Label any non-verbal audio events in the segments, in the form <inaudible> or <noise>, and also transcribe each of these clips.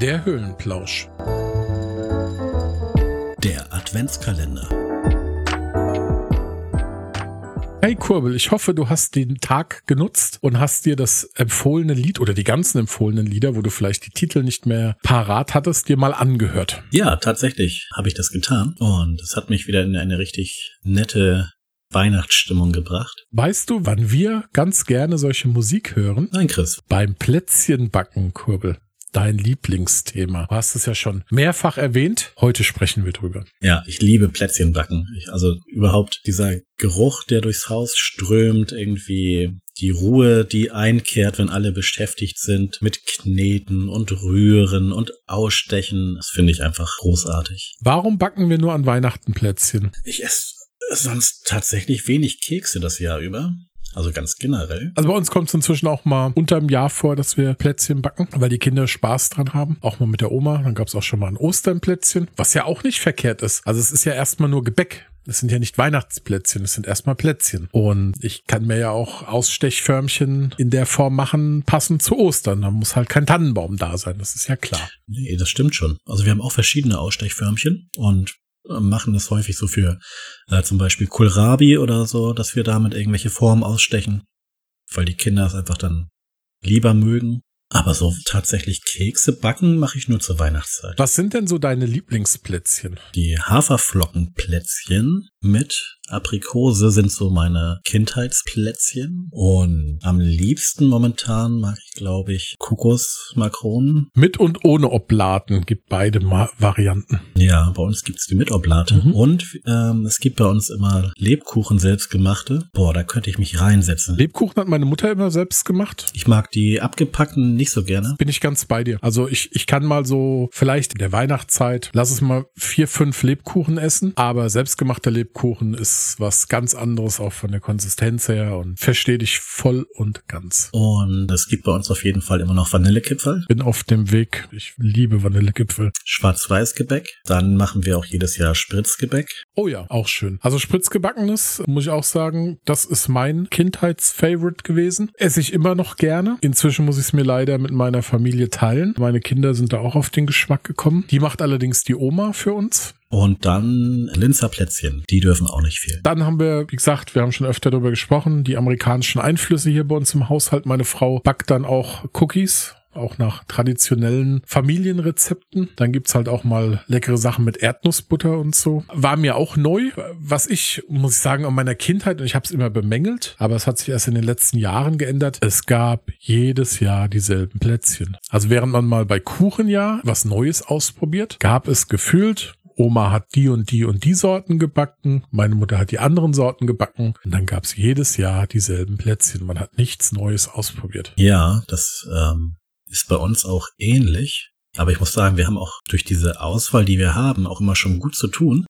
Der Höhlenplausch. Der Adventskalender. Hey Kurbel, ich hoffe, du hast den Tag genutzt und hast dir das empfohlene Lied oder die ganzen empfohlenen Lieder, wo du vielleicht die Titel nicht mehr parat hattest, dir mal angehört. Ja, tatsächlich habe ich das getan und es hat mich wieder in eine richtig nette Weihnachtsstimmung gebracht. Weißt du, wann wir ganz gerne solche Musik hören? Nein, Chris. Beim Plätzchenbacken, Kurbel dein Lieblingsthema. Du hast es ja schon mehrfach erwähnt. Heute sprechen wir drüber. Ja, ich liebe Plätzchenbacken. Ich, also überhaupt dieser Geruch, der durchs Haus strömt, irgendwie die Ruhe, die einkehrt, wenn alle beschäftigt sind mit Kneten und Rühren und Ausstechen. Das finde ich einfach großartig. Warum backen wir nur an Weihnachten Plätzchen? Ich esse sonst tatsächlich wenig Kekse das Jahr über. Also ganz generell. Also bei uns kommt es inzwischen auch mal unterm Jahr vor, dass wir Plätzchen backen, weil die Kinder Spaß dran haben. Auch mal mit der Oma. Dann gab es auch schon mal ein Osternplätzchen, was ja auch nicht verkehrt ist. Also es ist ja erstmal nur Gebäck. Es sind ja nicht Weihnachtsplätzchen, es sind erstmal Plätzchen. Und ich kann mir ja auch Ausstechförmchen in der Form machen, passend zu Ostern. Da muss halt kein Tannenbaum da sein, das ist ja klar. Nee, das stimmt schon. Also wir haben auch verschiedene Ausstechförmchen und machen das häufig so für äh, zum Beispiel Kohlrabi oder so, dass wir damit irgendwelche Formen ausstechen, weil die Kinder es einfach dann lieber mögen. Aber so tatsächlich Kekse backen mache ich nur zur Weihnachtszeit. Was sind denn so deine Lieblingsplätzchen? Die Haferflockenplätzchen mit Aprikose sind so meine Kindheitsplätzchen. Und am liebsten momentan mag ich, glaube ich, Kokosmakronen. Mit und ohne Oblaten gibt beide Ma Varianten. Ja, bei uns gibt's die mit Oblate. Mhm. Und ähm, es gibt bei uns immer Lebkuchen selbstgemachte. Boah, da könnte ich mich reinsetzen. Lebkuchen hat meine Mutter immer selbst gemacht. Ich mag die abgepackten nicht so gerne. Bin ich ganz bei dir. Also ich, ich kann mal so vielleicht in der Weihnachtszeit, lass es mal vier, fünf Lebkuchen essen. Aber selbstgemachter Lebkuchen ist was ganz anderes, auch von der Konsistenz her und verstehe dich voll und ganz. Und es gibt bei uns auf jeden Fall immer noch Vanillekipferl. Bin auf dem Weg. Ich liebe Vanillekipferl. Schwarz-Weiß-Gebäck. Dann machen wir auch jedes Jahr Spritzgebäck. Oh ja, auch schön. Also Spritzgebackenes, muss ich auch sagen, das ist mein Kindheitsfavorite gewesen. Esse ich immer noch gerne. Inzwischen muss ich es mir leider mit meiner Familie teilen. Meine Kinder sind da auch auf den Geschmack gekommen. Die macht allerdings die Oma für uns. Und dann Linzer Plätzchen. Die dürfen auch nicht fehlen. Dann haben wir, wie gesagt, wir haben schon öfter darüber gesprochen, die amerikanischen Einflüsse hier bei uns im Haushalt. Meine Frau backt dann auch Cookies auch nach traditionellen Familienrezepten. Dann gibt's halt auch mal leckere Sachen mit Erdnussbutter und so. War mir auch neu, was ich, muss ich sagen, an meiner Kindheit, und ich habe es immer bemängelt, aber es hat sich erst in den letzten Jahren geändert. Es gab jedes Jahr dieselben Plätzchen. Also während man mal bei Kuchen ja was Neues ausprobiert, gab es gefühlt Oma hat die und die und die Sorten gebacken, meine Mutter hat die anderen Sorten gebacken und dann gab es jedes Jahr dieselben Plätzchen. Man hat nichts Neues ausprobiert. Ja, das ähm, ist bei uns auch ähnlich. Aber ich muss sagen, wir haben auch durch diese Auswahl, die wir haben, auch immer schon gut zu tun.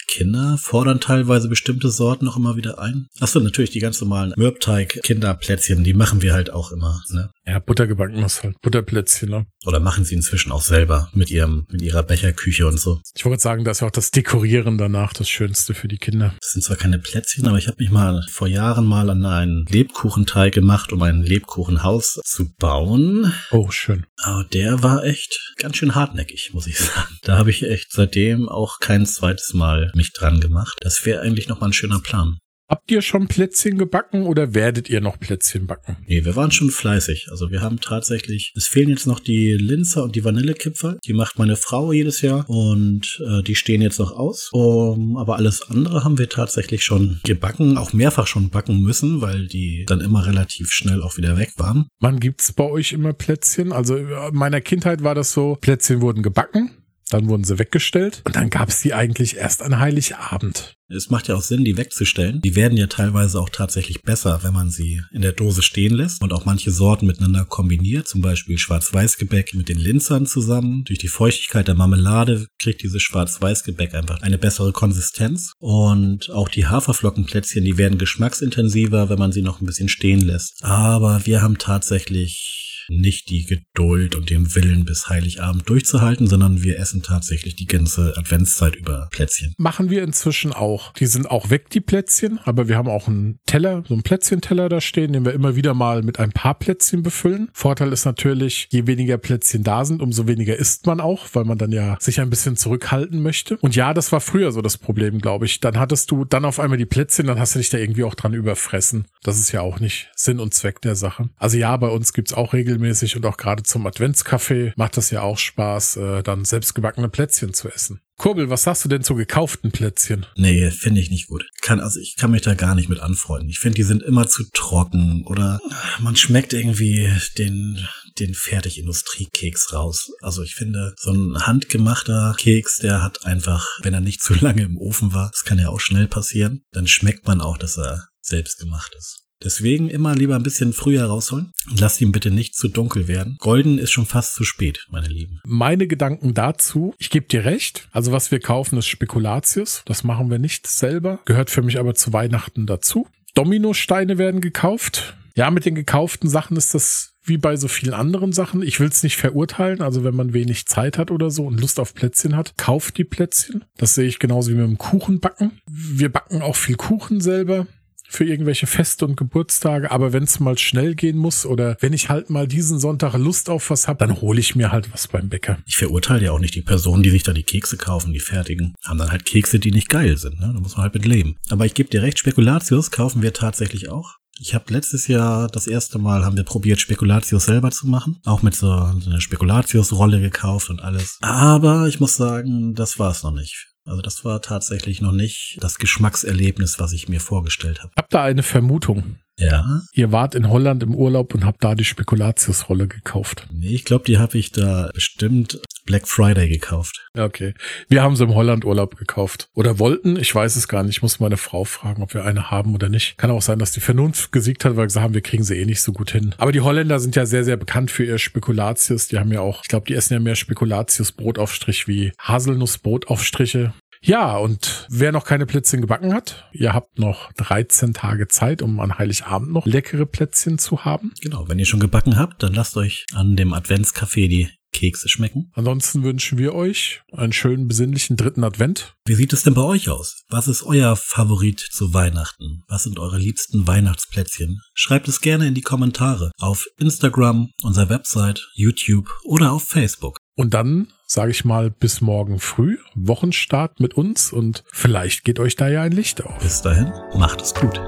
Die Kinder fordern teilweise bestimmte Sorten auch immer wieder ein. Achso, natürlich die ganz normalen Mürbteig-Kinderplätzchen, die machen wir halt auch immer. Ne? Ja, buttergebacken ist halt Butterplätzchen, ne? Oder machen sie inzwischen auch selber mit ihrem, mit ihrer Becherküche und so. Ich wollte sagen, das ist ja auch das Dekorieren danach das Schönste für die Kinder. Das sind zwar keine Plätzchen, aber ich habe mich mal vor Jahren mal an einen Lebkuchenteig gemacht, um ein Lebkuchenhaus zu bauen. Oh, schön. Aber der war echt ganz schön hartnäckig, muss ich <laughs> sagen. Da habe ich echt seitdem auch kein zweites Mal mich dran gemacht. Das wäre eigentlich noch mal ein schöner Plan. Habt ihr schon Plätzchen gebacken oder werdet ihr noch Plätzchen backen? Nee, wir waren schon fleißig. Also wir haben tatsächlich, es fehlen jetzt noch die Linzer und die Vanillekipferl. Die macht meine Frau jedes Jahr und äh, die stehen jetzt noch aus. Um, aber alles andere haben wir tatsächlich schon gebacken, auch mehrfach schon backen müssen, weil die dann immer relativ schnell auch wieder weg waren. Wann gibt's bei euch immer Plätzchen? Also in meiner Kindheit war das so, Plätzchen wurden gebacken, dann wurden sie weggestellt und dann gab es die eigentlich erst an Heiligabend. Es macht ja auch Sinn, die wegzustellen. Die werden ja teilweise auch tatsächlich besser, wenn man sie in der Dose stehen lässt und auch manche Sorten miteinander kombiniert. Zum Beispiel Schwarz-Weiß-Gebäck mit den Linzern zusammen. Durch die Feuchtigkeit der Marmelade kriegt dieses Schwarz-Weiß-Gebäck einfach eine bessere Konsistenz. Und auch die Haferflockenplätzchen, die werden geschmacksintensiver, wenn man sie noch ein bisschen stehen lässt. Aber wir haben tatsächlich nicht die Geduld und den Willen bis Heiligabend durchzuhalten, sondern wir essen tatsächlich die ganze Adventszeit über Plätzchen. Machen wir inzwischen auch. Die sind auch weg, die Plätzchen, aber wir haben auch einen Teller, so einen Plätzchenteller da stehen, den wir immer wieder mal mit ein paar Plätzchen befüllen. Vorteil ist natürlich, je weniger Plätzchen da sind, umso weniger isst man auch, weil man dann ja sich ein bisschen zurückhalten möchte. Und ja, das war früher so das Problem, glaube ich. Dann hattest du dann auf einmal die Plätzchen, dann hast du dich da irgendwie auch dran überfressen. Das ist ja auch nicht Sinn und Zweck der Sache. Also ja, bei uns gibt's auch regelmäßig und auch gerade zum Adventskaffee macht das ja auch Spaß, äh, dann selbstgebackene Plätzchen zu essen. Kurbel, was sagst du denn zu gekauften Plätzchen? Nee, finde ich nicht gut. Kann, also ich kann mich da gar nicht mit anfreunden. Ich finde, die sind immer zu trocken oder man schmeckt irgendwie den, den Fertigindustriekeks raus. Also ich finde, so ein handgemachter Keks, der hat einfach, wenn er nicht zu <laughs> lange im Ofen war, das kann ja auch schnell passieren, dann schmeckt man auch, dass er selbst gemacht ist. Deswegen immer lieber ein bisschen früher rausholen und lasst ihn bitte nicht zu dunkel werden. Golden ist schon fast zu spät, meine Lieben. Meine Gedanken dazu, ich gebe dir recht. Also was wir kaufen, ist Spekulatius. Das machen wir nicht selber. Gehört für mich aber zu Weihnachten dazu. Dominosteine werden gekauft. Ja, mit den gekauften Sachen ist das wie bei so vielen anderen Sachen. Ich will es nicht verurteilen. Also wenn man wenig Zeit hat oder so und Lust auf Plätzchen hat, kauft die Plätzchen. Das sehe ich genauso wie mit dem Kuchen backen. Wir backen auch viel Kuchen selber für irgendwelche Feste und Geburtstage, aber wenn es mal schnell gehen muss oder wenn ich halt mal diesen Sonntag Lust auf was habe, dann hole ich mir halt was beim Bäcker. Ich verurteile ja auch nicht die Personen, die sich da die Kekse kaufen, die fertigen. Haben dann halt Kekse, die nicht geil sind. Ne? Da muss man halt mit leben. Aber ich gebe dir recht, Spekulatius kaufen wir tatsächlich auch. Ich habe letztes Jahr das erste Mal haben wir probiert, Spekulatius selber zu machen. Auch mit so, so einer Spekulatius-Rolle gekauft und alles. Aber ich muss sagen, das war es noch nicht. Also das war tatsächlich noch nicht das Geschmackserlebnis, was ich mir vorgestellt habe. Hab da eine Vermutung. Ja. Ihr wart in Holland im Urlaub und habt da die Spekulatius-Rolle gekauft. Nee, ich glaube, die habe ich da bestimmt Black Friday gekauft. Okay. Wir haben sie im Holland-Urlaub gekauft. Oder wollten, ich weiß es gar nicht. Ich muss meine Frau fragen, ob wir eine haben oder nicht. Kann auch sein, dass die Vernunft gesiegt hat, weil wir gesagt haben, wir kriegen sie eh nicht so gut hin. Aber die Holländer sind ja sehr, sehr bekannt für ihr Spekulatius. Die haben ja auch, ich glaube, die essen ja mehr Spekulatius-Brotaufstrich wie Haselnuss-Brotaufstriche. Ja, und wer noch keine Plätzchen gebacken hat, ihr habt noch 13 Tage Zeit, um an Heiligabend noch leckere Plätzchen zu haben. Genau, wenn ihr schon gebacken habt, dann lasst euch an dem Adventscafé die Kekse schmecken. Ansonsten wünschen wir euch einen schönen besinnlichen dritten Advent. Wie sieht es denn bei euch aus? Was ist euer Favorit zu Weihnachten? Was sind eure liebsten Weihnachtsplätzchen? Schreibt es gerne in die Kommentare auf Instagram, unserer Website, YouTube oder auf Facebook. Und dann sage ich mal, bis morgen früh, Wochenstart mit uns und vielleicht geht euch da ja ein Licht auf. Bis dahin, macht es gut.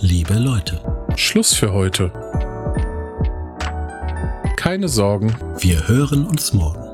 Liebe Leute. Schluss für heute. Keine Sorgen. Wir hören uns morgen.